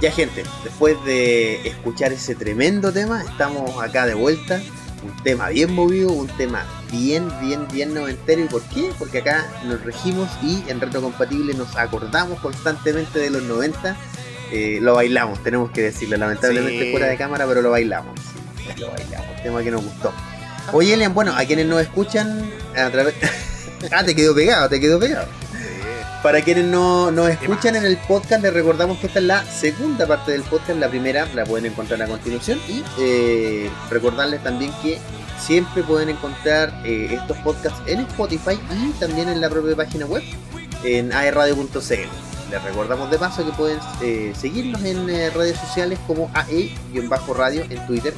Ya gente, después de escuchar ese tremendo tema, estamos acá de vuelta. Un tema bien movido, un tema bien, bien, bien noventero. ¿Y por qué? Porque acá nos regimos y en Retrocompatible nos acordamos constantemente de los 90. Eh, lo bailamos, tenemos que decirlo, lamentablemente Sí. fuera de cámara, pero lo bailamos. Sí, lo bailamos, tema que nos gustó. Oye, Elian, bueno, a quienes nos escuchan a través... ah, te quedó pegado, te quedó pegado. Para quienes no nos escuchan en el podcast, les recordamos que esta es la segunda parte del podcast. La primera la pueden encontrar a continuación. Y eh, recordarles también que siempre pueden encontrar eh, estos podcasts en Spotify y también en la propia página web, en aerradio.cl. Les recordamos de paso que pueden eh, seguirnos en eh, redes sociales como AE-radio en Twitter,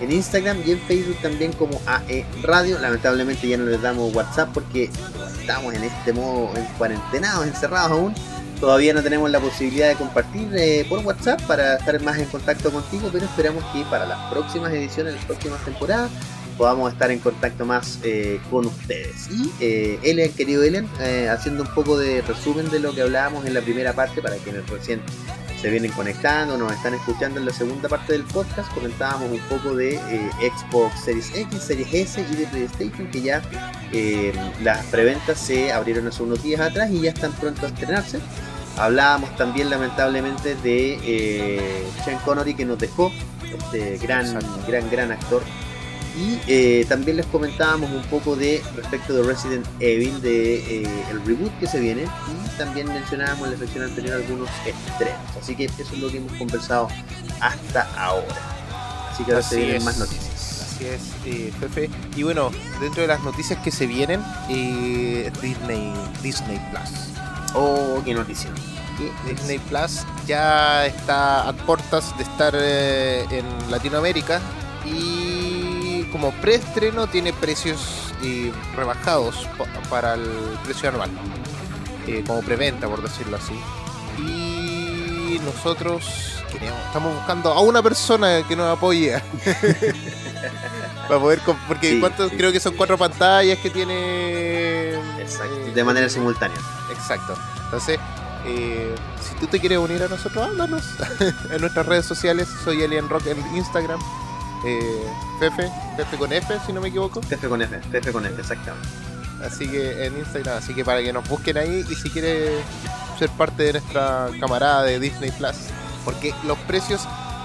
en Instagram y en Facebook también como AE Radio. Lamentablemente ya no les damos WhatsApp porque estamos en este modo en cuarentenados, encerrados aún. Todavía no tenemos la posibilidad de compartir eh, por WhatsApp para estar más en contacto contigo, pero esperamos que para las próximas ediciones, las próximas temporadas, podamos estar en contacto más eh, con ustedes. Y eh, querido Elian, eh, haciendo un poco de resumen de lo que hablábamos en la primera parte para quienes recién se vienen conectando, nos están escuchando en la segunda parte del podcast, comentábamos un poco de eh, Xbox Series X, Series S y de PlayStation, que ya eh, las preventas se abrieron hace unos días atrás y ya están pronto a estrenarse. Hablábamos también lamentablemente de Sean Connery que nos dejó, este gran, Exacto. gran, gran actor. Y eh, también les comentábamos un poco de respecto de Resident Evil, de eh, el reboot que se viene. Y también mencionábamos en la sección anterior algunos estrenos. Así que eso es lo que hemos conversado hasta ahora. Así que ahora se Así vienen es. más noticias. Así es, eh, Fefe. Y bueno, dentro de las noticias que se vienen, eh, Disney, Disney Plus. Oh, qué noticia. Disney Plus ya está a puertas de estar en Latinoamérica y como preestreno tiene precios eh, rebajados pa- para el precio anual, eh, como preventa por decirlo así. Y nosotros queremos, estamos buscando a una persona que nos apoye para poder, porque Sí, ¿cuántos? sí. creo que son cuatro pantallas que tiene. Exacto. eh, De manera simultánea. Exacto. Entonces, eh, si tú te quieres unir a nosotros, háblanos en nuestras redes sociales. Soy Alien Rock en Instagram. Eh, Fefe, Fefe con F, si no me equivoco. F con F, F con F, exactamente. Así que en Instagram, así que para que nos busquen ahí y si quieres ser parte de nuestra camarada de Disney Plus. Porque los precios,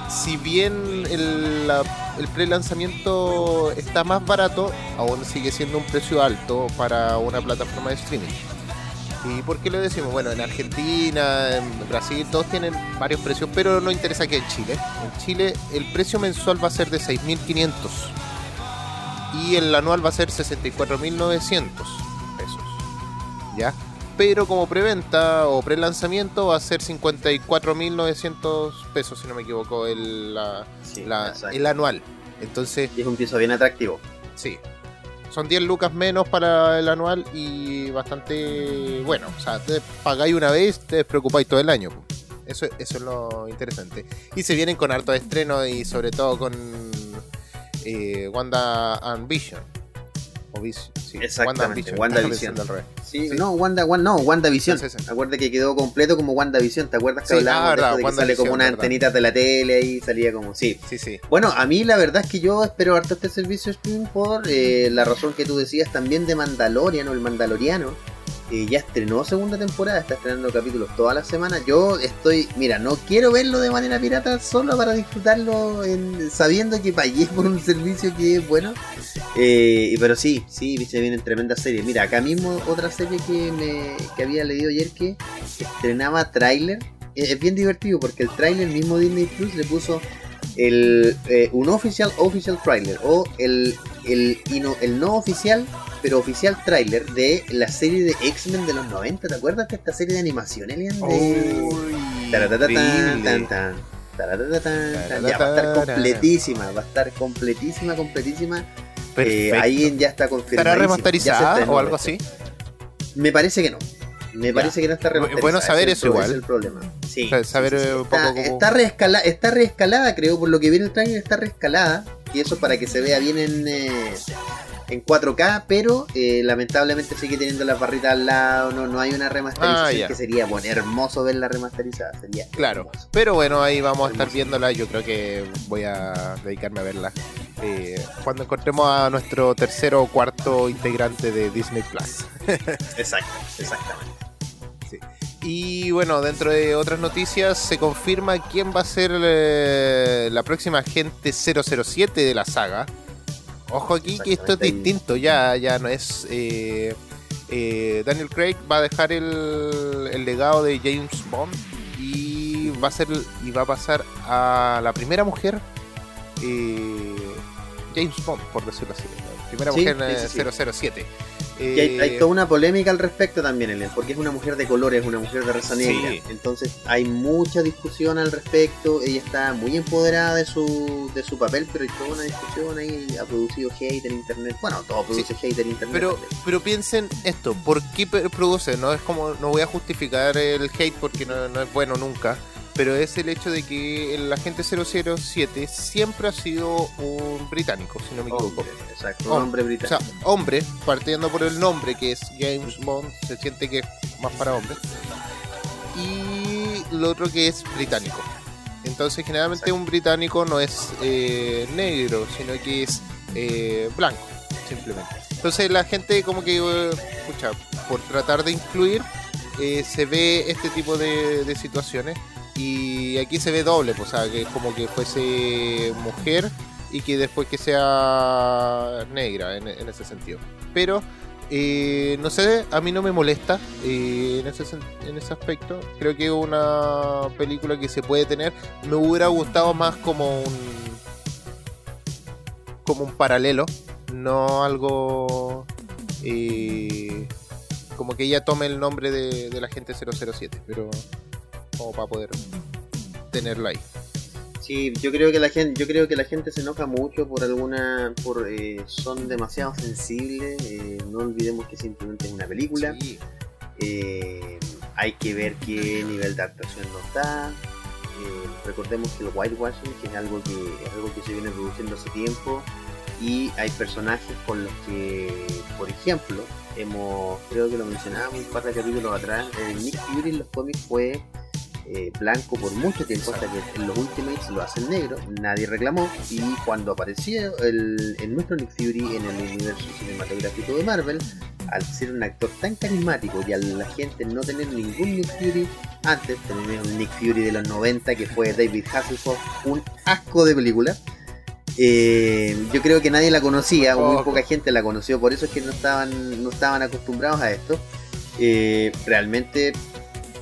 si bien el, la- el pre-lanzamiento está más barato, aún sigue siendo un precio alto para una plataforma de streaming. ¿Y por qué lo decimos? Bueno, en Argentina, en Brasil, todos tienen varios precios, pero no interesa que en Chile. En Chile el precio mensual va a ser de 6.500 y el anual va a ser 64.900 pesos. ¿Ya? Pero como preventa o pre-lanzamiento va a ser 54.900 pesos, si no me equivoco, el, la- Sí, la- exacto. el anual. Entonces, Y es un piso bien atractivo. Sí. Son 10 lucas menos para el anual y bastante bueno. O sea, te pagáis una vez, te despreocupáis todo el año. Eso, eso es lo interesante. Y se vienen con harto estreno y sobre todo con eh, Wanda and Vision. O Vis- sí, Exactamente, Vision. WandaVision. Sí, Sí. no, Wanda, Wan- no, WandaVision. Acuérdate que quedó completo como WandaVision. ¿Te acuerdas que Sí, hablábamos ah, de, que sale como unas antenitas de la tele y salía como. Sí. Sí, sí. Bueno, a mí la verdad es que yo espero harto este servicio streaming por eh, la razón que tú decías también de Mandalorian o el Mandaloriano. Ya estrenó segunda temporada, está estrenando capítulos todas las semanas. Yo estoy, mira, no quiero verlo de manera pirata solo para disfrutarlo en- sabiendo que pagué por un servicio que es bueno. Eh, pero sí, sí, se vienen tremendas series. Mira, acá mismo otra serie que, me, que había leído ayer que estrenaba tráiler. Eh, Es bien divertido porque el tráiler mismo Disney Plus le puso el, eh, un oficial official trailer o el, el, y no, el no oficial pero oficial tráiler de la serie de X-Men de los 90. ¿Te acuerdas de esta serie de animación, Elian? De... Ya, va a estar completísima, va a estar completísima, completísima. Eh, ahí ya está confirmado. ¿Estará remasterizada o algo así? Me parece que no. Me Ya. parece que no está Bueno remasterizada. saber ese es eso igual. es el problema. Sí. Saber, sí, sí, sí. eh, un Está, poco cómo- está, reescala- está reescalada, creo, por lo que viene el trailer, está reescalada. Y eso para que se vea bien en, eh, en 4K, pero eh, lamentablemente sigue teniendo las barritas al lado, no, no hay una remasterización Ah, que sería bueno, hermoso verla remasterizada, sería Claro, hermoso. pero bueno, ahí vamos a estar viéndola. Yo creo que voy a dedicarme a verla eh, cuando encontremos a nuestro tercero o cuarto integrante de Disney Plus. Exacto, exactamente. Y bueno, dentro de otras noticias, se confirma quién va a ser eh, la próxima agente 007 de la saga. Ojo aquí que esto es distinto, ya, ya no es. eh, eh, Daniel Craig va a dejar el, el legado de James Bond y va a ser y va a pasar a la primera mujer James Bond, por decirlo así. La primera Sí, mujer sí, sí, 007. Y hay, hay Eh, toda una polémica al respecto también, Ellen, porque es una mujer de colores, una mujer de raza negra. Sí. Entonces hay mucha discusión al respecto. Ella está muy empoderada de su, de su papel, pero hay toda una discusión ahí. Ha producido hate en internet. Bueno, todo produce hate en internet. Pero, también. pero piensen esto, ¿por qué produce? No es como, no voy a justificar el hate porque no, no es bueno nunca, pero es el hecho de que el agente 007 siempre ha sido un británico, si no me equivoco. Hombre, exacto, un Hombre. hombre O británico. sea, hombre, partiendo por el nombre que es James Bond, se siente que es más para hombres. Y lo otro que es británico. Entonces, generalmente Exacto. un británico no es eh, negro, sino que es eh, blanco, simplemente. Entonces, la gente, como que, eh, escucha, por tratar de incluir, eh, se ve este tipo de, de situaciones. Y aquí se ve doble, pues, o sea, que es como que fuese mujer y que después que sea negra en, ese sentido. Pero, eh, no sé, a mí no me molesta eh, en, ese, sen- en ese aspecto. Creo que es una película que se puede tener. Me hubiera gustado más como un como un paralelo, no algo eh, como que ella tome el nombre de, de la gente 007, pero como para poder tenerlo ahí. Sí, yo creo que la gente, yo creo que la gente se enoja mucho por alguna, por eh, son demasiado sensibles. eh, no olvidemos que simplemente es una película. Sí. Eh, hay que ver qué nivel de actuación nos da. Recordemos que el whitewashing, que es algo que, es algo que se viene produciendo hace tiempo, y hay personajes con los que, por ejemplo, hemos, creo que lo mencionábamos un par de capítulos atrás, eh, Nick Fury en los cómics fue eh, blanco por mucho tiempo hasta que en los Ultimates lo hacen negro, nadie reclamó y cuando apareció el, el nuestro Nick Fury en el universo cinematográfico de Marvel, al ser un actor tan carismático y a la gente no tener ningún Nick Fury antes, tener un Nick Fury de los 90 que fue David Hasselhoff, un asco de película. eh, yo creo que nadie la conocía, o muy poca gente la conoció, por eso es que no estaban, no estaban acostumbrados a esto. Eh, realmente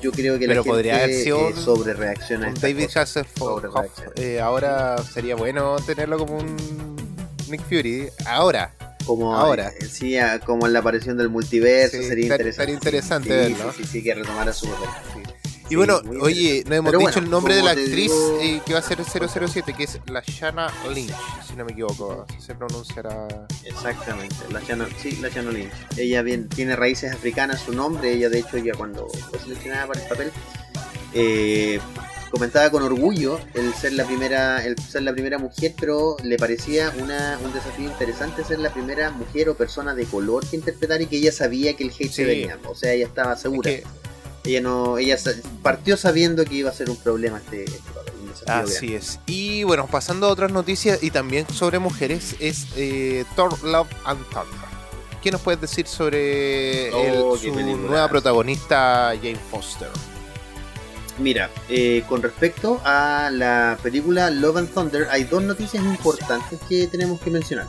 yo creo que Pero la gente podría haber sido eh, sobre reacciona David. Hasselhoff eh, ahora sería bueno tenerlo como un Nick Fury. Ahora, como ahora. eh, sí, como en la aparición del multiverso Sí, sería interesante sí, verlo. sí, sí, sí, que retomara su papel y bueno, oye, no hemos Pero dicho bueno, el nombre de la actriz digo- eh, que va a ser 007, que es la Shanna Lynch, si no me equivoco, se pronunciará. Exactamente, la Chano, sí, la Chano Lynch. Ella bien, tiene raíces africanas, su nombre, ella de hecho ella cuando fue seleccionada para el papel, eh, comentaba con orgullo el ser la primera, el ser la primera mujer, pero le parecía una, un desafío interesante ser la primera mujer o persona de color que interpretar y que ella sabía que el hate Sí. se venía. O sea, ella estaba segura. Es que- Ella no, ella partió sabiendo que iba a ser un problema este, este papel. Así es. Y bueno, pasando a otras noticias y también sobre mujeres, es eh, Thor Love and Thunder. ¿Qué nos puedes decir sobre Oh, el- su nueva protagonista, Jane Foster? Mira, eh, con respecto a la película Love and Thunder, hay dos noticias importantes que tenemos que mencionar.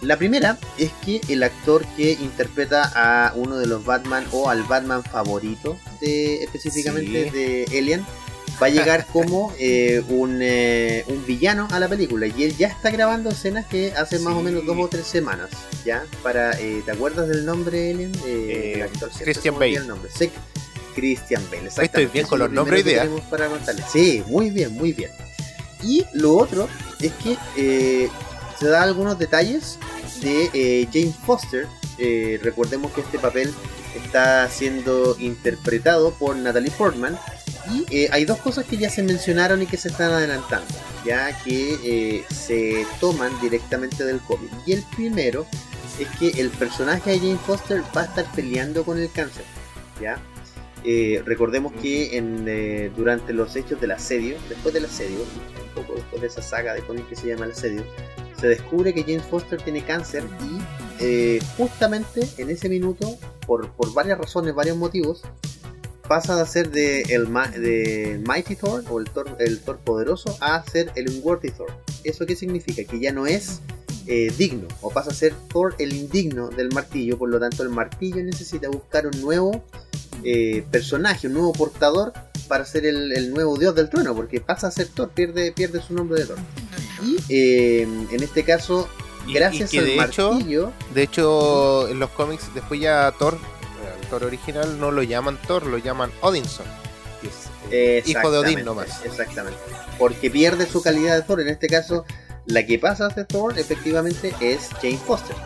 La primera es que el actor que interpreta a uno de los Batman o al Batman favorito de específicamente Sí. de Alien va a llegar como eh, un, eh, un villano a la película y él ya está grabando escenas que hace más o menos dos o tres semanas ya para eh, ¿te acuerdas del nombre Alien? Eh, del actor, siempre Christian Bale. el nombre. Sí, Christian Bale Estoy bien con los lo nombres ideas. para contarles. Sí, muy bien, muy bien. Y lo otro es que eh, se da algunos detalles de eh, Jane Foster. Eh, recordemos que este papel está siendo interpretado por Natalie Portman. Y eh, hay dos cosas que ya se mencionaron y que se están adelantando, ya que se toman directamente del cómic. Y el primero es que el personaje de Jane Foster va a estar peleando con el cáncer, ¿ya? Eh, recordemos que en, eh, durante los hechos del asedio, después del asedio, un poco después de esa saga de cómic que se llama el asedio, se descubre que James Foster tiene cáncer y eh, justamente en ese minuto, por, por, varias razones, varios motivos, pasa de ser de, el, de Mighty Thor o el Thor, el Thor poderoso a ser el Unworthy Thor. ¿Eso qué significa? Que ya no es eh, digno o pasa a ser Thor el indigno del martillo, por lo tanto el martillo necesita buscar un nuevo eh, personaje, un nuevo portador para ser el, nuevo dios del trueno, porque pasa a ser Thor, pierde, pierde su nombre de Thor. Y eh, en este caso, gracias al martillo. de hecho, en los cómics, después ya Thor, el Thor original, no lo llaman Thor, lo llaman Odinson. hijo de Odin nomás. Exactamente. Porque pierde su calidad de Thor. En este caso, la que pasa a ser Thor efectivamente es Jane Foster,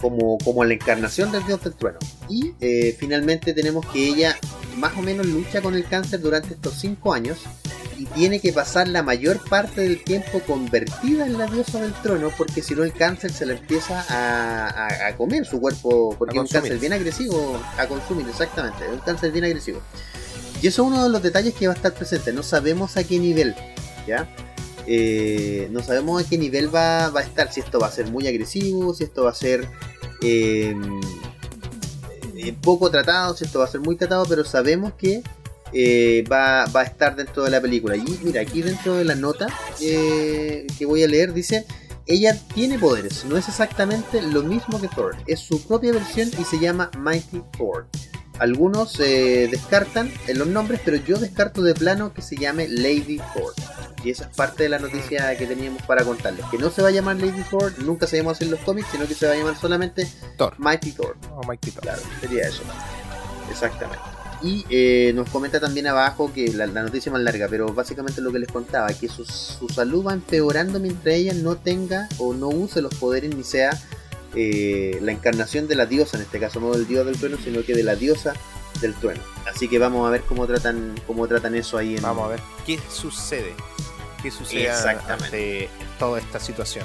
como, como la encarnación del dios del trueno. Y eh, finalmente tenemos que ella más o menos lucha con el cáncer durante estos 5 años y tiene que pasar la mayor parte del tiempo convertida en la diosa del trono porque si no el cáncer se le empieza a, a, comer su cuerpo porque es un cáncer bien agresivo a consumir exactamente es un cáncer bien agresivo. Y eso es uno de los detalles que va a estar presente no sabemos a qué nivel ya eh, no sabemos a qué nivel va, a estar, si esto va a ser muy agresivo, si esto va a ser em, eh, poco tratado, si esto va a ser muy tratado, pero sabemos que eh, va, a estar dentro de la película. Y mira, aquí dentro de la nota que voy a leer dice, ella tiene poderes, no es exactamente lo mismo que Thor, es su propia versión y se llama Mighty Thor. Algunos descartan en los nombres, pero yo descarto de plano que se llame Lady Thor. Y esa es parte de la noticia que teníamos para contarles. Que no se va a llamar Lady Thor, nunca se llama así en los cómics, sino que se va a llamar solamente Thor. Mighty Thor. Oh, Mighty Thor. Claro, sería eso. Exactamente. Y eh, nos comenta también abajo que la, noticia más larga, pero básicamente lo que les contaba, que su, su, salud va empeorando mientras ella no tenga o no use los poderes ni sea eh, la encarnación de la diosa, en este caso no del dios del trueno, sino que de la diosa del trueno. Así que vamos a ver cómo tratan, cómo tratan eso ahí. En... Vamos a ver qué sucede que suceda ante toda esta situación.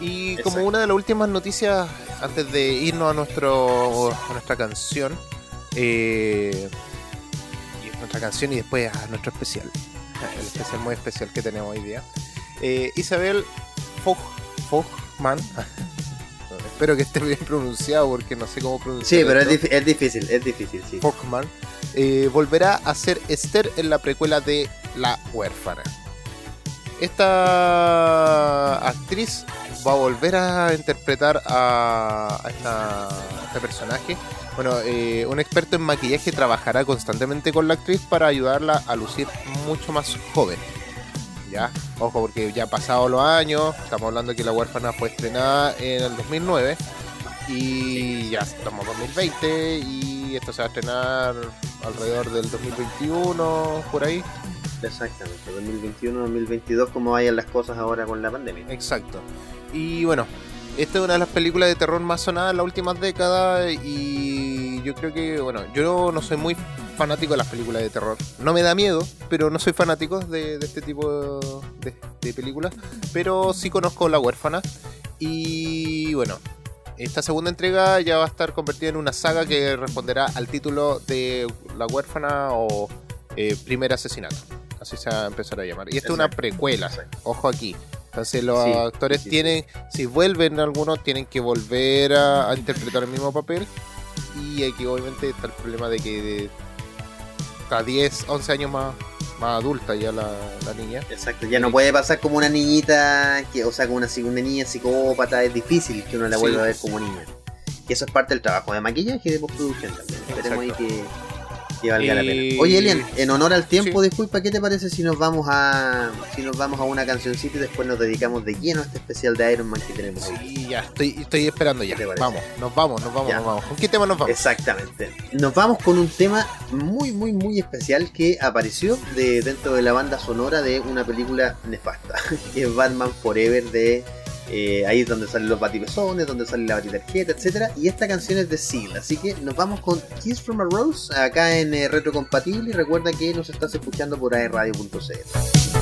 Y como una de las últimas noticias, antes de irnos a, nuestro, a nuestra canción, eh, nuestra canción y después a nuestro especial, el especial muy especial que tenemos hoy día, eh, Isabel Fogman, espero que esté bien pronunciado porque no sé cómo pronunciar. Sí, pero es, difícil, es difícil, sí. Fogman eh, volverá a ser Esther en la precuela de La huérfana esta actriz va a volver a interpretar a, este personaje. Bueno, eh, un experto en maquillaje trabajará constantemente con la actriz para ayudarla a lucir mucho más joven. Ya, ojo, porque ya ha pasado los años, estamos hablando que La huérfana fue estrenada en el 2009 y ya estamos en 2020 y esto se va a estrenar alrededor del 2021, por ahí. Exactamente, 2021, 2022, como vayan las cosas ahora con la pandemia. Exacto. Y bueno, esta es una de las películas de terror más sonadas en las últimas décadas y yo creo que, bueno, yo no soy muy fanático de las películas de terror. No me da miedo, pero no soy fanático de, este tipo de, de, películas. Pero sí conozco La huérfana y bueno, esta segunda entrega ya va a estar convertida en una saga que responderá al título de La huérfana o eh, Primer asesinato así se va a empezar a llamar. Y esta es una precuela, ojo aquí. Entonces los actores tienen, si vuelven algunos, tienen que volver a, interpretar el mismo papel. Y aquí obviamente está el problema de que está 10, 11 años más, más adulta ya la, niña. Exacto, ya no puede pasar como una niñita, que, o sea, como una, una niña psicópata, es difícil que uno la vuelva a ver como niña. Y eso es parte del trabajo de maquillaje y de postproducción también. Esperemos ahí que Oye, Elian, en honor al tiempo, disculpa, ¿qué te parece si nos vamos a si nos vamos a una cancioncita y después nos dedicamos de lleno a este especial de Iron Man que tenemos Sí, ya, estoy, estoy esperando ya. Vamos, nos vamos, nos vamos, nos vamos. ¿Con qué tema nos vamos? Exactamente. Nos vamos con un tema muy, muy, muy especial que apareció de, dentro de la banda sonora de una película nefasta, que es Batman Forever de eh, ahí es donde salen los batibesones, donde sale la batitarjeta, etc. Y esta canción es de Seal, así que nos vamos con Kiss from a Rose acá en eh, Retrocompatible y recuerda que nos estás escuchando por aerradio.cl.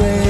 away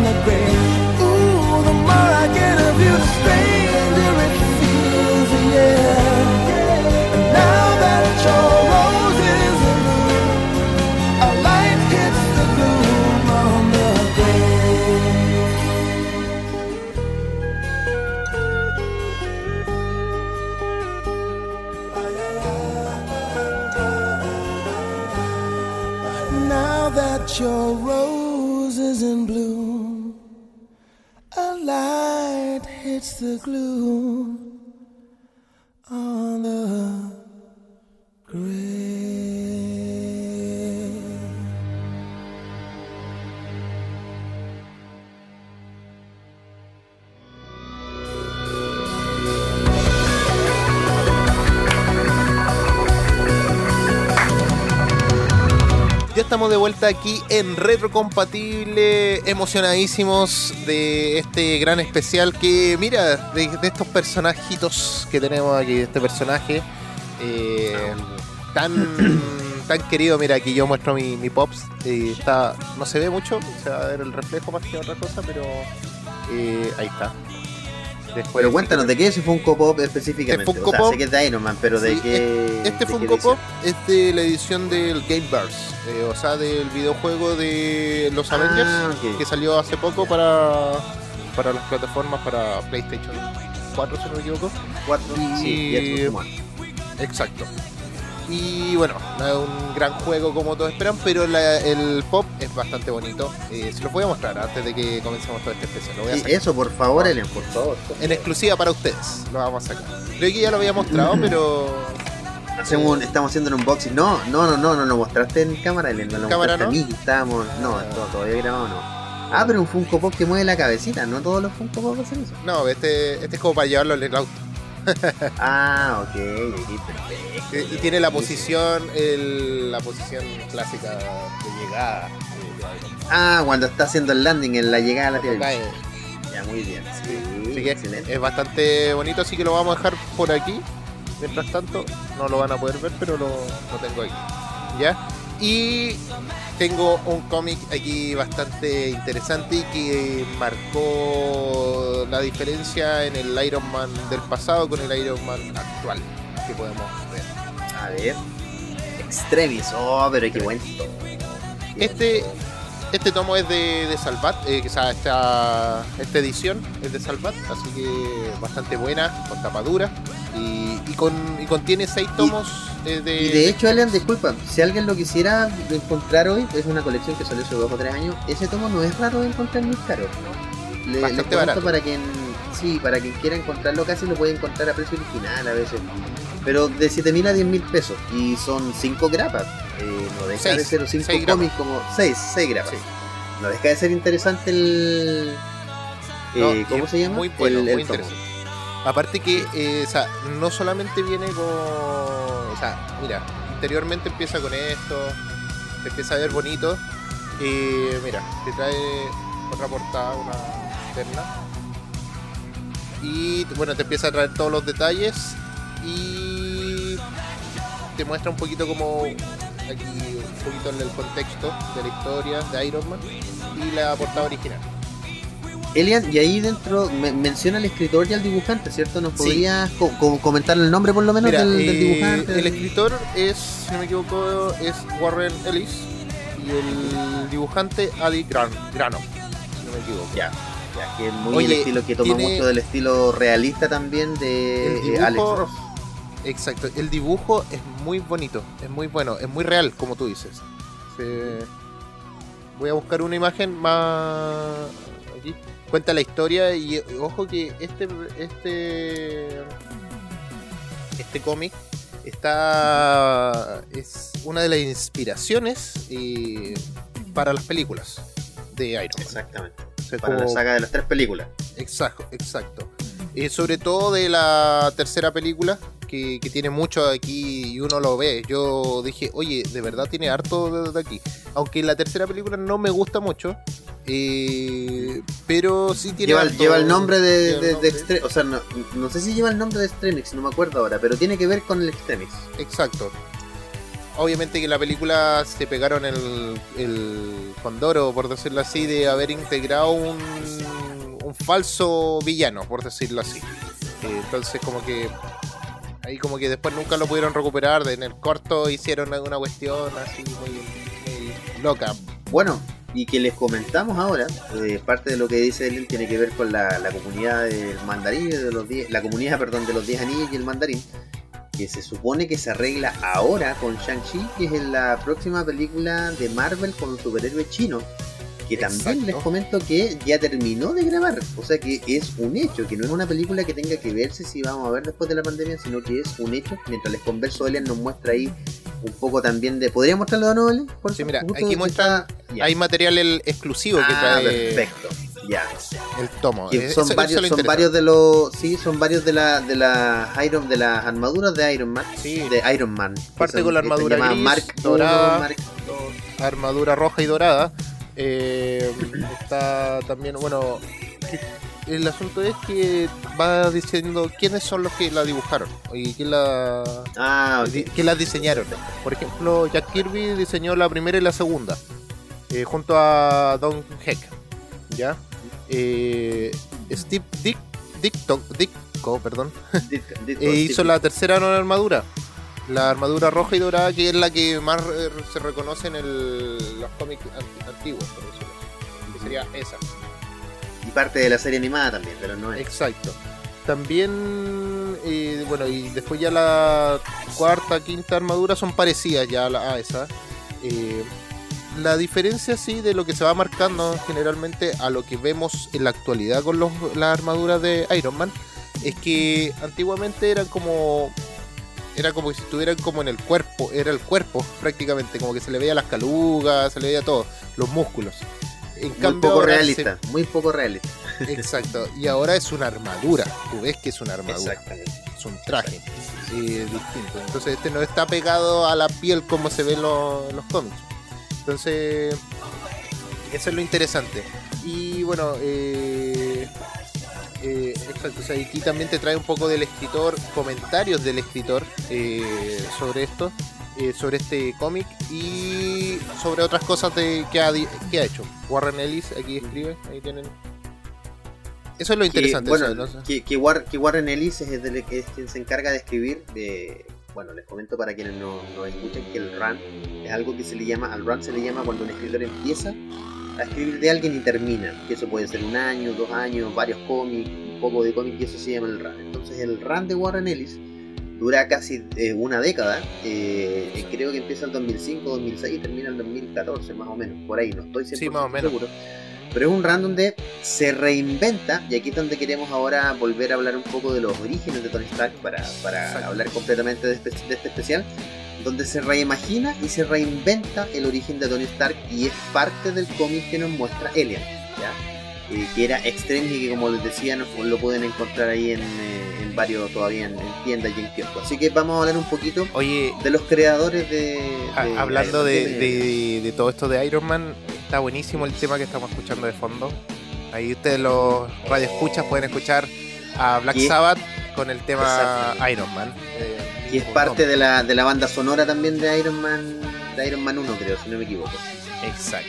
On the grave. it's the glue on the grave. Estamos de vuelta aquí en Retrocompatible, emocionadísimos de este gran especial que, mira, de, de estos personajitos que tenemos aquí, de este personaje eh, tan, tan querido. Mira, aquí yo muestro mi, mi Pops, eh, está, no se ve mucho, se va a ver el reflejo más que otra cosa, pero eh, ahí está. Después, Pero cuéntanos, ¿de qué es ese Funko Pop específicamente? Funko o sea, Pop- sé que es de Iron Man, pero ¿de Sí, qué? Este de qué Funko edición? Pop es de la edición del Game Bars, eh, o sea, del videojuego de los Ah, Avengers ok. que salió hace poco para, para las plataformas para PlayStation 4, si no me equivoco. Cuatro, sí, Y- y Xbox One. Exacto. Y bueno, no es un gran juego como todos esperan, pero la- el pop es bastante bonito. Eh, se los voy a mostrar antes de que comencemos todo este especial. Lo voy a Sí, sacar. eso, por favor, Elian, por favor. En exclusiva para ustedes, lo vamos a sacar. Creo que ya lo había mostrado, pero Hacemos estamos haciendo un unboxing. No, no, no, no, no lo mostraste en cámara, Elian. No lo ¿Cámara no? a mí, estábamos. No, Ah. to- todavía grabado no. Ah, pero un Funko Pop que mueve la cabecita. No todos los Funko Pop hacen eso. no, este, este es como para llevarlo el auto. Ah, ok, perfecto. Y tiene la posición, el- la posición clásica de llegada. Ah, cuando está haciendo el landing en la llegada a la Tierra. Ya, muy bien. Sí, Así que excelente. es bastante bonito, así que lo vamos a dejar por aquí. Mientras tanto, no lo van a poder ver, pero lo, lo tengo aquí. ¿Ya? Y tengo un cómic aquí bastante interesante y que marcó la diferencia en el Iron Man del pasado con el Iron Man actual que podemos ver. A ver. Extremis. Oh, pero qué buen. Este, este tomo es de, de Salvat, eh, esta, esta edición es de Salvat, así que bastante buena, con tapadura y, y, con, y contiene seis tomos eh, de... Y de hecho, Elian, disculpa, si alguien lo quisiera encontrar hoy, es una colección que salió hace dos o tres años, ese tomo no es raro de encontrar muy caro. Le, le Bastante barato. para quien, sí, para quien quiera encontrarlo casi lo puede encontrar a precio original a veces. Pero de 7 mil a 10 mil pesos. Y son 5 grapas. Eh, no deja Seis, de ser 5 seis grapas. cómics como 6, 6 grapas. Sí. No deja de ser interesante el... No, eh, y ¿Cómo se llama? Muy bueno, El- el muy tomo. interesante. Aparte que, eh, o sea, no solamente viene con... O sea, mira, interiormente empieza con esto, se empieza a ver bonito. Mira, te trae otra portada, una externa. Y bueno, te empieza a traer todos los detalles y te muestra un poquito como aquí un poquito en el contexto de la historia de Iron Man y la portada original. Elian, y ahí dentro me- menciona al escritor y al dibujante, ¿cierto? ¿Nos Sí. podrías co- co- comentar el nombre por lo menos Mira, del, del eh, dibujante? el escritor es, si no me equivoco, es Warren Ellis y el dibujante Adi Gran, Grano, si no me equivoco. Ya, ya, que es muy Oye, el estilo que toma tiene- mucho del estilo realista también de El eh, Alex Ross. Exacto, el dibujo es muy bonito, es muy bueno, es muy real, como tú dices. Se- Voy a buscar una imagen más aquí. Cuenta la historia y ojo que este este este cómic está es una de las inspiraciones para las películas de Iron Man. Exactamente. O sea, Para la saga de las tres películas. Exacto, exacto. Eh, sobre todo de la tercera película, que, que tiene mucho aquí y uno lo ve. Yo dije, oye, de verdad tiene harto de, de aquí. Aunque la tercera película no me gusta mucho, eh, pero sí tiene Lleva, harto- lleva el nombre de, O sea, no, no sé si lleva el nombre de Extremix, no me acuerdo ahora, pero tiene que ver con el Extremix. Exacto. Obviamente que en la película se pegaron el, el condoro, por decirlo así, de haber integrado un, un falso villano, por decirlo así. Eh, entonces como que ahí como que después nunca lo pudieron recuperar. En el corto hicieron alguna cuestión así muy, muy loca. Bueno, y que les comentamos ahora, eh, parte de lo que dice él tiene que ver con la, la comunidad del mandarín, de los diez- la comunidad, perdón, de los 10 anillos y el mandarín, que se supone que se arregla ahora con Shang-Chi, que es en la próxima película de Marvel con un superhéroe chino, que también les comento que ya terminó de grabar, o sea que es un hecho, que no es una película que tenga que verse si vamos a ver después de la pandemia, sino que es un hecho, mientras les converso, Elian nos muestra ahí un poco también de... ¿Podría mostrarlo de nuevo, Elian? Por Sí, mira, aquí está- ya. Hay material el exclusivo que Ah, trae perfecto. Ya. el tomo. Que Eh, son eso- varios, son varios de los, sí, son varios de la, de las Iron, de las armaduras de Iron Man, Sí. de Iron Man. que Parte son- con la que armadura gris, Mark dorada. Mark armadura roja y dorada. Eh, está también, bueno, el asunto es que va diciendo quiénes son los que la dibujaron y quién la, Ah, ok. di- quién la diseñaron. Por ejemplo, Jack Kirby diseñó la primera y la segunda, eh, junto a Don Heck. ¿ya? Eh, Steve Dick Ditko, Ditko, perdón, Ditko, eh, hizo la tercera nueva armadura. La armadura roja y dorada, que es la que más eh, se reconoce en el- los cómics an- antiguos, por decirlo así. Que sería esa. Y parte de la serie animada también, pero no es. Exacto. También, eh, bueno, y después ya la cuarta, quinta armadura son parecidas ya a, la- a esa. Eh, la diferencia sí de lo que se va marcando generalmente a lo que vemos en la actualidad con los, las armaduras de Iron Man es que antiguamente eran como era como si estuvieran como en el cuerpo, era el cuerpo prácticamente, como que se le veía las calugas, se le veía todo, los músculos. En Muy cambio poco se- realista, muy poco realista. Exacto, y ahora es una armadura. Tú ves que es una armadura, Exactamente. es un traje eh, distinto. Entonces, este no está pegado a la piel como se ve en los, en los cómics. Entonces, eso es lo interesante. Y bueno, eh, eh, exacto, o sea, aquí también te trae un poco del escritor, comentarios del escritor eh, sobre esto, eh, sobre este cómic y sobre otras cosas de, que, ha, di- que ha hecho. Warren Ellis aquí escribe, ahí tienen. Eso es lo interesante. Que, bueno, ¿sabes? No sé. que, que War- que Warren Ellis es, el, es quien se encarga de escribir. bueno, les comento para quienes no, no escuchan que el run es algo que se le llama, al run se le llama cuando un escritor empieza a escribir de alguien y termina. Que eso puede ser un año, dos años, varios cómics, un poco de cómic y eso se llama el run. Entonces el run de Warren Ellis dura casi eh, una década. eh, creo que empieza en 2005, 2006 y termina en 2014 más o menos. Por ahí, no estoy 100% Sí, más o menos. seguro. Pero es un run donde se reinventa, y aquí es donde queremos ahora volver a hablar un poco de los orígenes de Tony Stark para, para hablar completamente de este, de este especial, donde se reimagina y se reinventa el origen de Tony Stark y es parte del cómic que nos muestra Alien, ¿ya? Eh, que era Extreme y que como les decía no- lo pueden encontrar ahí en, eh, en varios todavía en, en tiendas y en kioscos. Así que vamos a hablar un poquito Oye, de los creadores de... a- hablando de, de- de todo esto de Iron Man, está buenísimo el tema que estamos escuchando de fondo. Ahí ustedes los radioescuchas pueden escuchar a Black Sabbath con el tema. Iron Man. eh, Y es parte de la, de la banda sonora también de Iron Man, de Iron Man 1 creo, si no me equivoco. Exacto.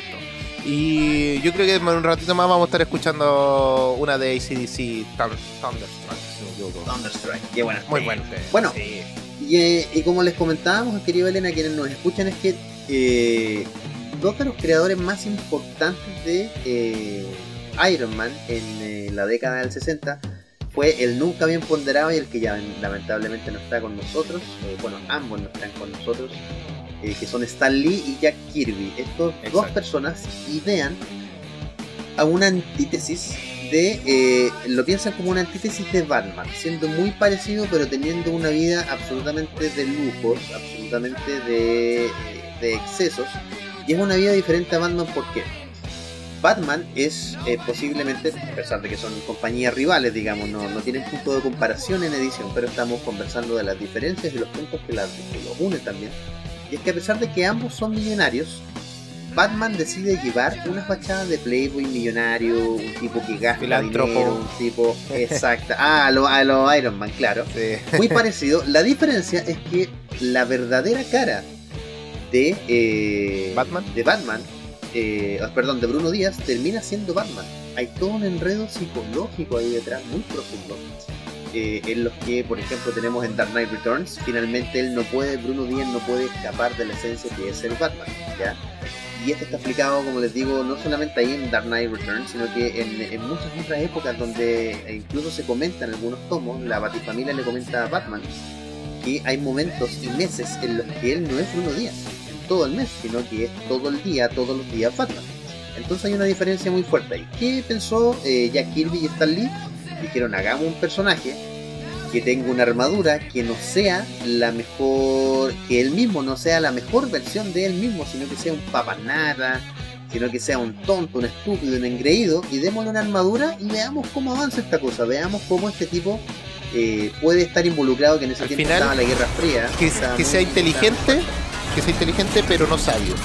Y yo creo que en un ratito más vamos a estar escuchando una de ACDC, Thun- Thunderstruck. si no me equivoco. Thunderstrike, qué buena. Muy bueno. Bueno. Sí. Y, eh, y como les comentábamos, querido Elena, quienes nos escuchan, es que eh, dos de los creadores más importantes de eh, Iron Man en eh, la década del 60 fue el nunca bien ponderado y el que ya lamentablemente no está con nosotros. eh, bueno, ambos no están con nosotros, eh, que son Stan Lee y Jack Kirby. Estas dos personas idean a una antítesis de, eh, lo piensan como una antítesis de Batman, siendo muy parecido pero teniendo una vida absolutamente de lujos, absolutamente de, de excesos, y es una vida diferente a Batman, ¿por qué? Batman es eh, posiblemente, a pesar de que son compañías rivales, digamos, no, no tienen punto de comparación en edición, pero estamos conversando de las diferencias y los puntos que, las, que los unen también. Y es que a pesar de que ambos son millonarios, Batman decide llevar una fachada de playboy millonario, un tipo que gasta dinero, un tipo exacta, ah, a lo, a lo Iron Man, claro. Sí. Muy parecido. La diferencia es que la verdadera cara de eh, ¿Batman? de Batman, eh, ah, perdón, de Bruno Díaz termina siendo Batman. Hay todo un enredo psicológico ahí detrás muy profundo. eh, en los que, por ejemplo, tenemos en Dark Knight Returns, finalmente él no puede, Bruno Díaz no puede escapar de la esencia que es ser Batman, ¿ya? Y esto está explicado, como les digo, no solamente ahí en Dark Knight Returns, sino que en, en muchas otras épocas donde incluso se comenta en algunos tomos, la Batifamilia le comenta a Batman que hay momentos y meses en los que él no es Bruno Díaz, todo el mes, sino que es todo el día, todos los días Batman. Entonces hay una diferencia muy fuerte ahí. ¿Qué pensó eh, Jack Kirby y Stan Lee? Dijeron, hagamos un personaje que tenga una armadura que no sea la mejor, que él mismo no sea la mejor versión de él mismo, sino que sea un papanada, sino que sea un tonto, un estúpido, un engreído, y démosle una armadura y veamos cómo avanza esta cosa, veamos cómo este tipo eh, puede estar involucrado, que en ese Al tiempo final, estaba la Guerra Fría. Que, estaba que muy- sea inteligente, que sea inteligente pero no sabio.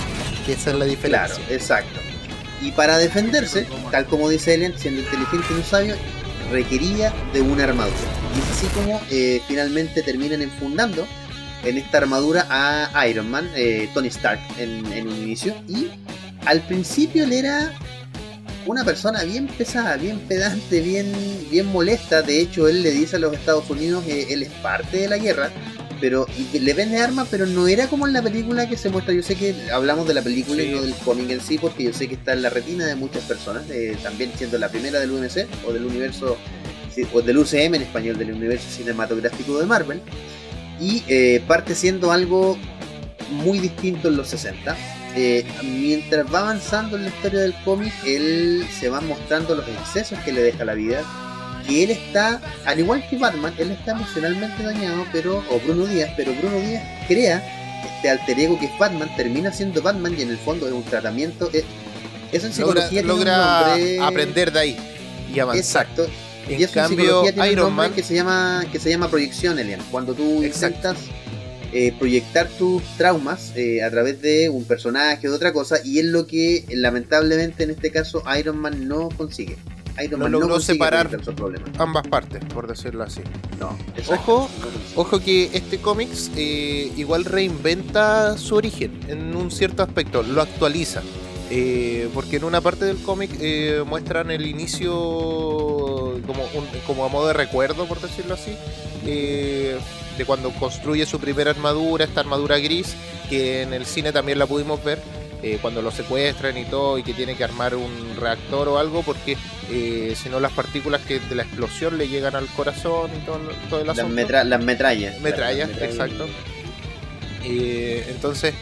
Que esa es la diferencia. Claro, exacto. Y para defenderse, tal como dice Ellen, siendo inteligente y no sabio, requería de una armadura. Y es así como eh, finalmente terminan enfundando en esta armadura a Iron Man, eh, Tony Stark, en, en un inicio. Y al principio él era una persona bien pesada, bien pedante, bien, bien molesta. De hecho, él le dice a los Estados Unidos que él es parte de la guerra, pero le vende armas, pero no era como en la película que se muestra. Yo sé que hablamos de la película y no del cómic en sí, porque yo sé que está en la retina de muchas personas, eh, también siendo la primera del UMC o del universo o del UCM en español, del universo cinematográfico de Marvel. Y eh, parte siendo algo muy distinto en los 60. Eh, mientras va avanzando en la historia del cómic, él se van mostrando los excesos que le deja la vida. Que él está, al igual que Batman, él está emocionalmente dañado, pero, o Bruno Díaz, pero Bruno Díaz crea este alter ego que es Batman, termina siendo Batman y en el fondo es un tratamiento. es- eso en Logra, psicología tiene un logra nombre- aprender de ahí y avanzar. Exacto. En y eso en cambio, psicología tiene un Iron nombre Man que se llama que se llama proyección, Elian. Cuando tú Exacto. intentas eh, proyectar tus traumas eh, a través de un personaje o de otra cosa, y es lo que lamentablemente en este caso Iron Man no consigue. Iron No logró separar- ambas partes, por decirlo así. No, Ojo. Ojo que este cómics eh, igual reinventa su origen en un cierto aspecto, lo actualiza. Eh, porque en una parte del cómic eh, muestran el inicio como, un- como a modo de recuerdo, por decirlo así, eh, de cuando construye su primera armadura, esta armadura gris, que en el cine también la pudimos ver, eh, cuando lo secuestran y todo, y que tiene que armar un reactor o algo, porque eh, si no las partículas que de la explosión le llegan al corazón y todo, todo el las, asunto. metra- las metrallas. Metralla, Las metrallas. exacto. Eh, entonces,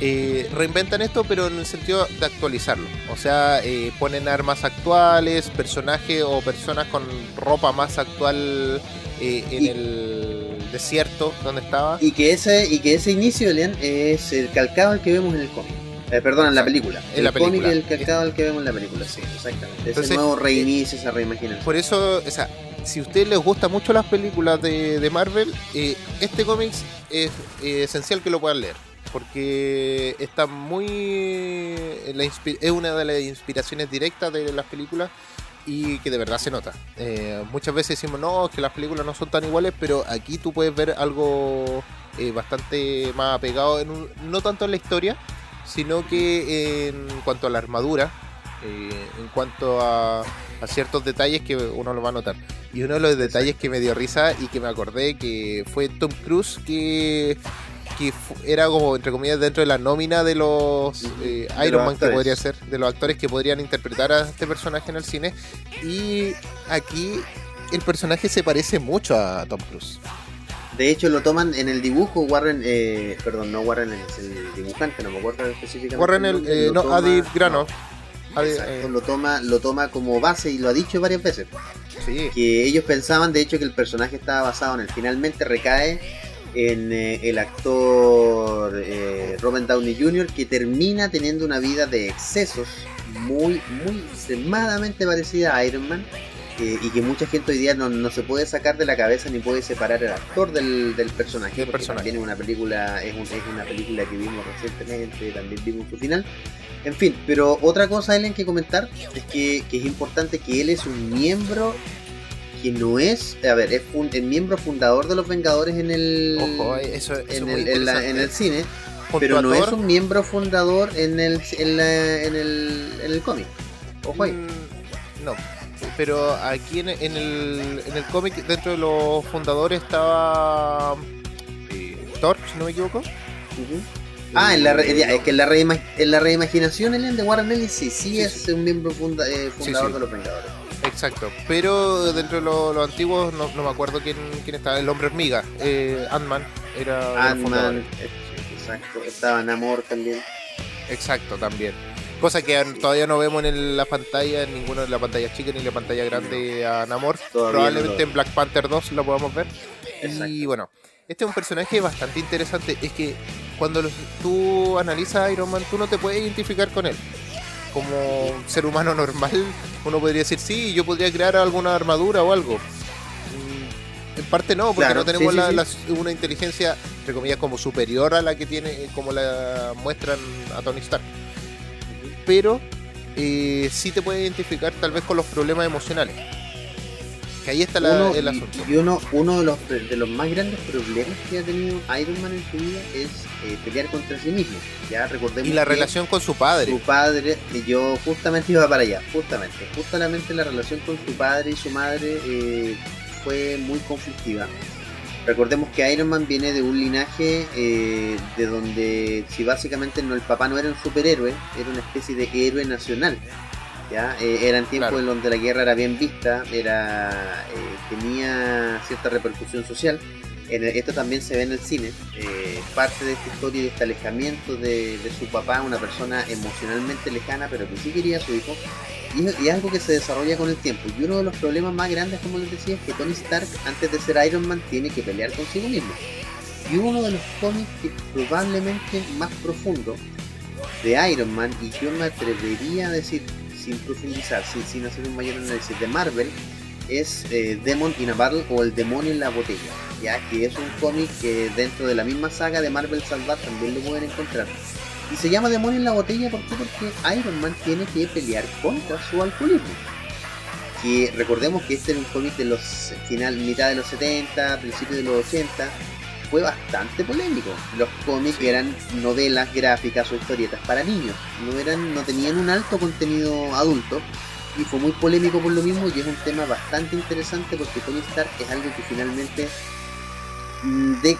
eh, reinventan esto, pero en el sentido de actualizarlo. O sea, eh, ponen armas actuales, personajes o personas con ropa más actual eh, en Y- el desierto donde estaba. Y que ese, y que ese inicio, Elian, es el calcado al que vemos en el cómic. Eh, perdón, en la película. En el la película. cómic el calcado al que vemos en la película, sí, exactamente. Ese Entonces, nuevo reinicio, esa reimaginación. Por eso, o sea, si a ustedes les gustan mucho las películas de, de Marvel, eh, este cómic es eh, esencial que lo puedan leer. Porque está muy. eh, la es una de las inspiraciones directas de las películas y que de verdad se nota. Eh, muchas veces decimos, no, es que las películas no son tan iguales, pero aquí tú puedes ver algo eh, bastante más apegado, en un- no tanto en la historia, sino que en cuanto a la armadura, eh, en cuanto a, a ciertos detalles que uno lo va a notar. Y uno de los detalles que me dio risa y que me acordé que fue Tom Cruise que, que era como entre comillas dentro de la nómina de los eh, De Iron los Man que podría ser, de los actores que podrían interpretar a este personaje en el cine. Y aquí el personaje se parece mucho a Tom Cruise. De hecho, lo toman en el dibujo, Warren, eh, perdón, no Warren es el dibujante, no me acuerdo específicamente. Warren el, eh, no, toma- Adi Grano. no, Adi- exacto, eh, lo toma, lo toma como base y lo ha dicho varias veces. sí. Que ellos pensaban, de hecho, que el personaje estaba basado en él. Finalmente recae en eh, el actor eh, Robert Downey Jr., que termina teniendo una vida de excesos muy, muy extremadamente parecida a Iron Man. Y que mucha gente hoy día no, no se puede sacar de la cabeza ni puede separar el actor del, del personaje. Del porque personaje. También es una película, es, un- es una película que vimos recientemente, también vimos su final. En fin, pero otra cosa, Ellen, que comentar es que, que es importante que él es un miembro que no es, a ver, es un el miembro fundador de los Vengadores en el, Ojo, eso, eso es en, el, en, la- en el cine, pero no es un miembro fundador en el, en la- en el, en el cómic. Ojo ahí. Mm, No, pero aquí en, en el, en el cómic, dentro de los fundadores estaba eh, Thor, si no me equivoco. Ujú. Ah, en la, re- Eh, ya, es que en la, reima- en la reimaginación Ellen, de Warren Ellis sí, sí, Sí, es sí. un miembro funda- eh, fundador de los Vengadores. Exacto, pero dentro de lo- los antiguos no, no me acuerdo quién, quién estaba, el hombre hormiga, eh, Ant-Man era Ant-Man, eh, exacto, estaba Namor también. Exacto, también. Cosa que todavía no vemos en el- la pantalla, en ninguna de las pantallas chicas ni la pantalla grande a Namor. Todavía Probablemente no en Black Panther 2 lo podamos ver. Y bueno, este es un personaje bastante interesante. Es que cuando los- tú analizas a Iron Man, tú no te puedes identificar con él. Como un ser humano normal, uno podría decir, sí, yo podría crear alguna armadura o algo. Mm, En parte no, porque Claro, no tenemos sí, sí, la- sí. la- una inteligencia, entre comillas, como superior a la que tiene, como la muestran a Tony Stark. Pero eh, sí te puedes identificar tal vez con los problemas emocionales. Que ahí está la- uno, el y- asunto. y uno, uno de, los, de los más grandes problemas que ha tenido Iron Man en su vida es eh, pelear contra sí mismo. Ya recordemos Y la que relación con su padre. su padre, y yo justamente iba para allá, justamente, justamente la relación con su padre y su madre eh, fue muy conflictiva. Recordemos que Iron Man viene de un linaje eh, de donde si básicamente no el papá no era un superhéroe, era una especie de héroe nacional. ¿ya? Eh, eran tiempos Claro. en donde la guerra era bien vista, era eh, tenía cierta repercusión social. Esto también se ve en el cine. eh, parte de esta historia y de este alejamiento de, su papá, una persona emocionalmente lejana, pero que sí quería a su hijo. Y es algo que se desarrolla con el tiempo. Y uno de los problemas más grandes, como les decía, es que Tony Stark, antes de ser Iron Man, tiene que pelear consigo mismo. Y uno de los cómics que probablemente más profundo de Iron Man, y yo me atrevería a decir, sin profundizar, sin, sin hacer un mayor análisis, de Marvel, es eh, Demon in a Battle o El Demonio en la Botella, ya que es un cómic que dentro de la misma saga de Marvel Salvat también lo pueden encontrar. Y se llama Demonio en la Botella ¿por qué? porque Iron Man tiene que pelear contra su alcoholismo. Que recordemos que este era un cómic de los final, mitad de los 70, principios de los 80, fue bastante polémico. Los cómics eran novelas gráficas o historietas para niños, no eran, no tenían un alto contenido adulto y fue muy polémico por lo mismo y es un tema bastante interesante porque Tony Stark es algo que finalmente de-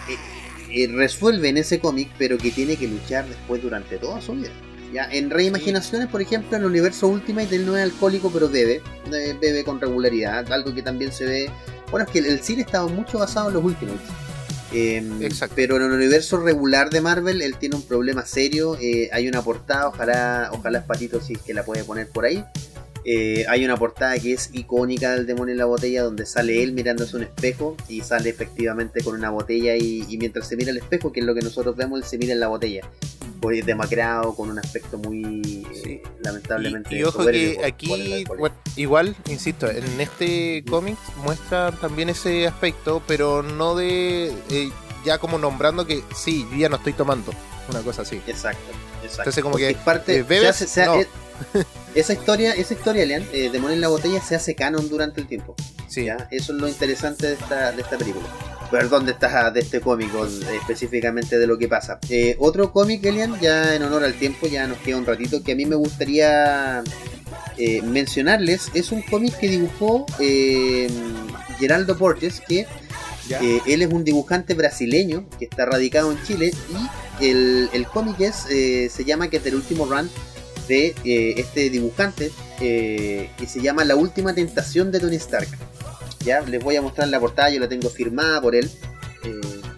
eh, resuelve en ese cómic pero que tiene que luchar después durante toda su vida. Ya, en Reimaginaciones, por ejemplo, en el universo Ultimate él no es alcohólico pero bebe, eh, bebe con regularidad, algo que también se ve... Bueno, es que el, el cine estaba mucho basado en los Ultimates. Eh, Exacto. pero en el universo regular de Marvel él tiene un problema serio. eh, hay una portada, ojalá, ojalá Patito si es que la puede poner por ahí. Eh, hay una portada que es icónica del demonio en la botella donde sale él mirándose un espejo y sale efectivamente con una botella y, y mientras se mira el espejo, que es lo que nosotros vemos, él se mira en la botella. Pues demacrado, con un aspecto muy eh, lamentablemente. Y, y ojo que por- aquí, bueno, igual, insisto, en este cómic muestra también ese aspecto, pero no de eh, ya como nombrando que sí, yo ya no estoy tomando, una cosa así. Exacto, exacto. Entonces, como Porque que, es parte, eh, ¿bebes? se hace- se ha- No. esa historia, esa historia, Lean, eh, Demonio en la botella se hace canon durante el tiempo. Sí, ¿ya? Eso es lo interesante de esta, de esta película. Perdón, de, esta, de este cómic, eh, específicamente de lo que pasa. Eh, otro cómic, Elian, ya en honor al tiempo, ya nos queda un ratito, que a mí me gustaría eh, mencionarles, es un cómic que dibujó eh, Geraldo Borges, que. Eh, él es un dibujante brasileño que está radicado en Chile y el, el cómic es, eh, se llama, que es del último run de eh, este dibujante, que se llama La Última Tentación de Tony Stark. Ya, les voy a mostrar la portada, yo la tengo firmada por él.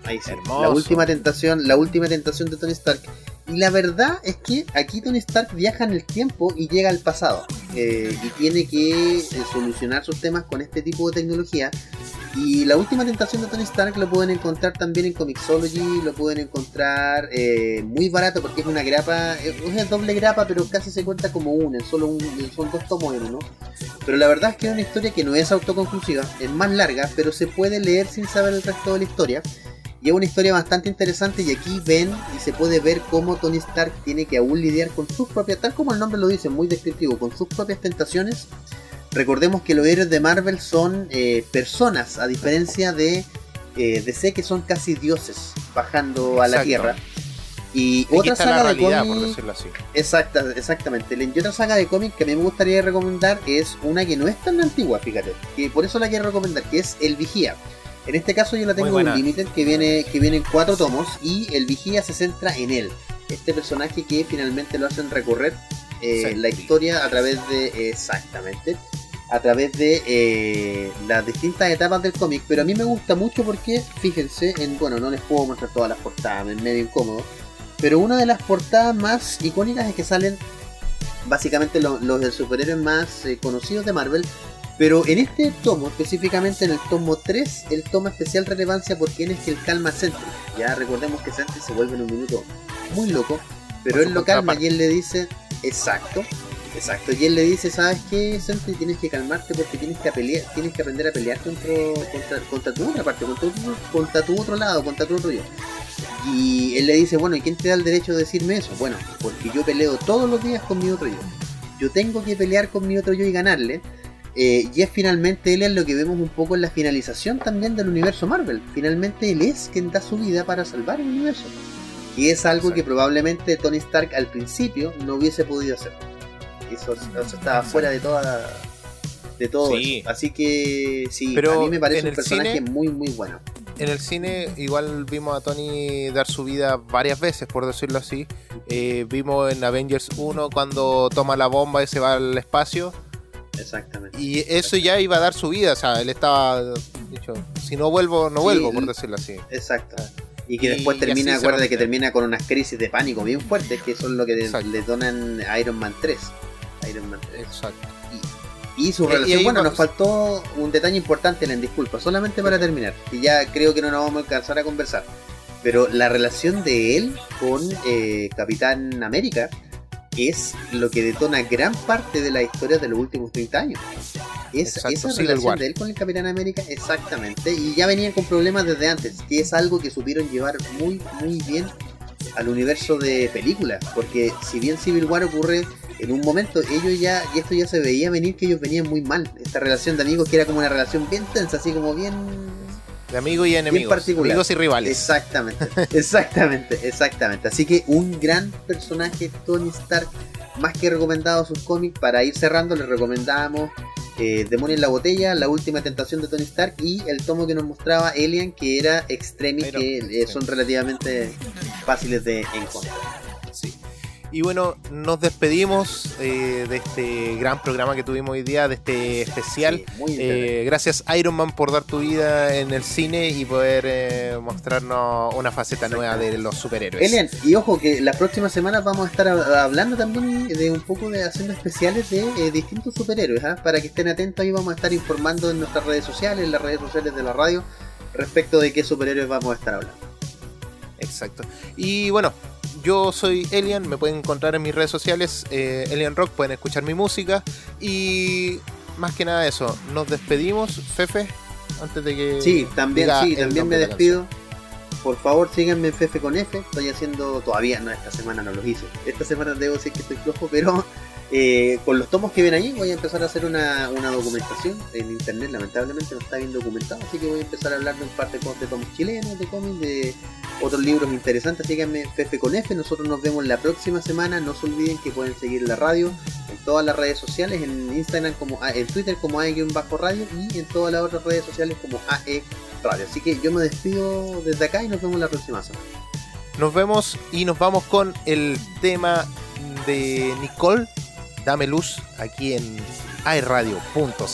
Ahí sí. Hermoso. La última tentación, la última tentación de Tony Stark. Y la verdad es que aquí Tony Stark viaja en el tiempo y llega al pasado. eh, y tiene que eh, solucionar sus temas con este tipo de tecnología. Y la última tentación de Tony Stark lo pueden encontrar también en Comixology, lo pueden encontrar eh, muy barato porque es una grapa, eh, es una doble grapa, pero casi se cuenta como una, solo un, son dos tomos en uno. Pero la verdad es que es una historia que no es autoconclusiva, es más larga, pero se puede leer sin saber el resto de la historia. Y es una historia bastante interesante y aquí ven y se puede ver cómo Tony Stark tiene que aún lidiar con sus propias, tal como el nombre lo dice, muy descriptivo, con sus propias tentaciones. Recordemos que los héroes de Marvel son eh, personas, a diferencia de eh, DC que son casi dioses bajando a la. Tierra. Y Aquí otra la saga de realidad, por decirlo así. Exacta, exactamente. Y otra saga de cómics que a mí me gustaría recomendar es una que no es tan antigua, fíjate. Que por eso la quiero recomendar, que es El Vigía. En este caso yo la tengo en. Limited, que viene, que viene en cuatro tomos, y El Vigía se centra en él. Este personaje que finalmente lo hacen recorrer eh, la historia a través de. exactamente. A través de eh, las distintas etapas del cómic. Pero a mí me gusta mucho porque, fíjense, en bueno, no les puedo mostrar todas las portadas, es medio incómodo. Pero una de las portadas más icónicas es que salen básicamente lo- los del superhéroes más eh, conocidos de Marvel. Pero en este tomo, específicamente en el tomo 3, él toma especial relevancia porque él es que él calma a Sentry. Ya recordemos que Sentry se vuelve en un minuto muy loco, pero Por él lo calma y él le dice, exacto, exacto, y él le dice, ¿sabes qué, Sentry? Tienes que calmarte porque tienes que pelear, tienes que aprender a pelear contra, contra, contra tu otra parte, contra tu, contra tu otro lado, contra tu otro yo. Y él le dice, bueno, ¿y quién te da el derecho de decirme eso? Bueno, porque yo peleo todos los días con mi otro yo. Yo tengo que pelear con mi otro yo y ganarle. Eh, y es finalmente él es lo que vemos un poco en la finalización también del universo Marvel. Finalmente él es quien da su vida para salvar el universo. Y es algo que probablemente Tony Stark al principio no hubiese podido hacer. Eso, eso estaba fuera de toda de todo Sí. eso. Así que sí, Pero a mí me parece un personaje cine- muy muy bueno. En el cine igual vimos a Tony dar su vida varias veces, por decirlo así. Eh, vimos en Avengers 1 cuando toma la bomba y se va al espacio. Exactamente. Y eso ya iba a dar su vida, o sea, él estaba dicho, si no vuelvo, no Sí, vuelvo, por decirlo así. Exacto. Y que Y después así termina, acuérdate que termina con unas crisis de pánico bien fuertes, que son lo que Exacto. le donan Iron Man 3. Iron Man 3. Exacto. Y su Y- y relación, bueno, nos faltó un detalle importante, Len, disculpa, solamente para terminar, que ya creo que no nos vamos a alcanzar a conversar. Pero la relación de él con eh, Capitán América es lo que detona gran parte de la historia de los últimos 30 años. Es, Exacto, esa Civil relación War. de él con el Capitán América, exactamente. Y ya venían con problemas desde antes, que es algo que supieron llevar muy, muy bien al universo de películas. Porque si bien Civil War ocurre en un momento, ellos ya, y esto ya se veía venir que ellos venían muy mal. Esta relación de amigos que era como una relación bien tensa, así como bien De amigos y enemigos. particular. Amigos y rivales. Exactamente, exactamente, exactamente. Así que un gran personaje, Tony Stark, más que recomendado sus cómics. Para ir cerrando, les recomendamos eh, Demonio en la botella, La última tentación de Tony Stark y el tomo que nos mostraba Alien, que era Extremis, que eh, son relativamente fáciles de encontrar. Sí. Y bueno, nos despedimos eh, de este gran programa que tuvimos hoy día, de este especial. Sí. Eh, gracias Iron Man por dar tu vida en el cine y poder eh, mostrarnos una faceta nueva de los superhéroes. Elian, y ojo que las próximas semanas vamos a estar hablando también de un poco de haciendo especiales de eh, distintos superhéroes, ¿ah? para que estén atentos ahí vamos a estar informando en nuestras redes sociales, en las redes sociales de la radio, respecto de qué superhéroes vamos a estar hablando. Exacto. Y bueno, yo soy Elian, me pueden encontrar en mis redes sociales, eh, Elian Rock, pueden escuchar mi música y más que nada eso, nos despedimos, Fefe, antes de que... Sí, también, sí, también me de despido. Por favor, síganme en Fefe con F. Estoy haciendo, todavía no, esta semana no los hice. Esta semana debo decir que estoy flojo, pero eh, con los tomos que ven ahí voy a empezar a hacer una, una documentación en internet. Lamentablemente no está bien documentado, así que voy a empezar a hablar de un par de, cosas de tomos chilenos, de cómics, de otros libros interesantes. Síganme Fefe con F. Nosotros nos vemos la próxima semana. No se olviden que pueden seguir la radio en todas las redes sociales, en Instagram como en Twitter como AE-radio y en todas las otras redes sociales como AE Radio. Así que yo me despido desde acá y nos vemos la próxima semana. Nos vemos y nos vamos con el tema de Nicole, Dame Luz, aquí en airradio.cl.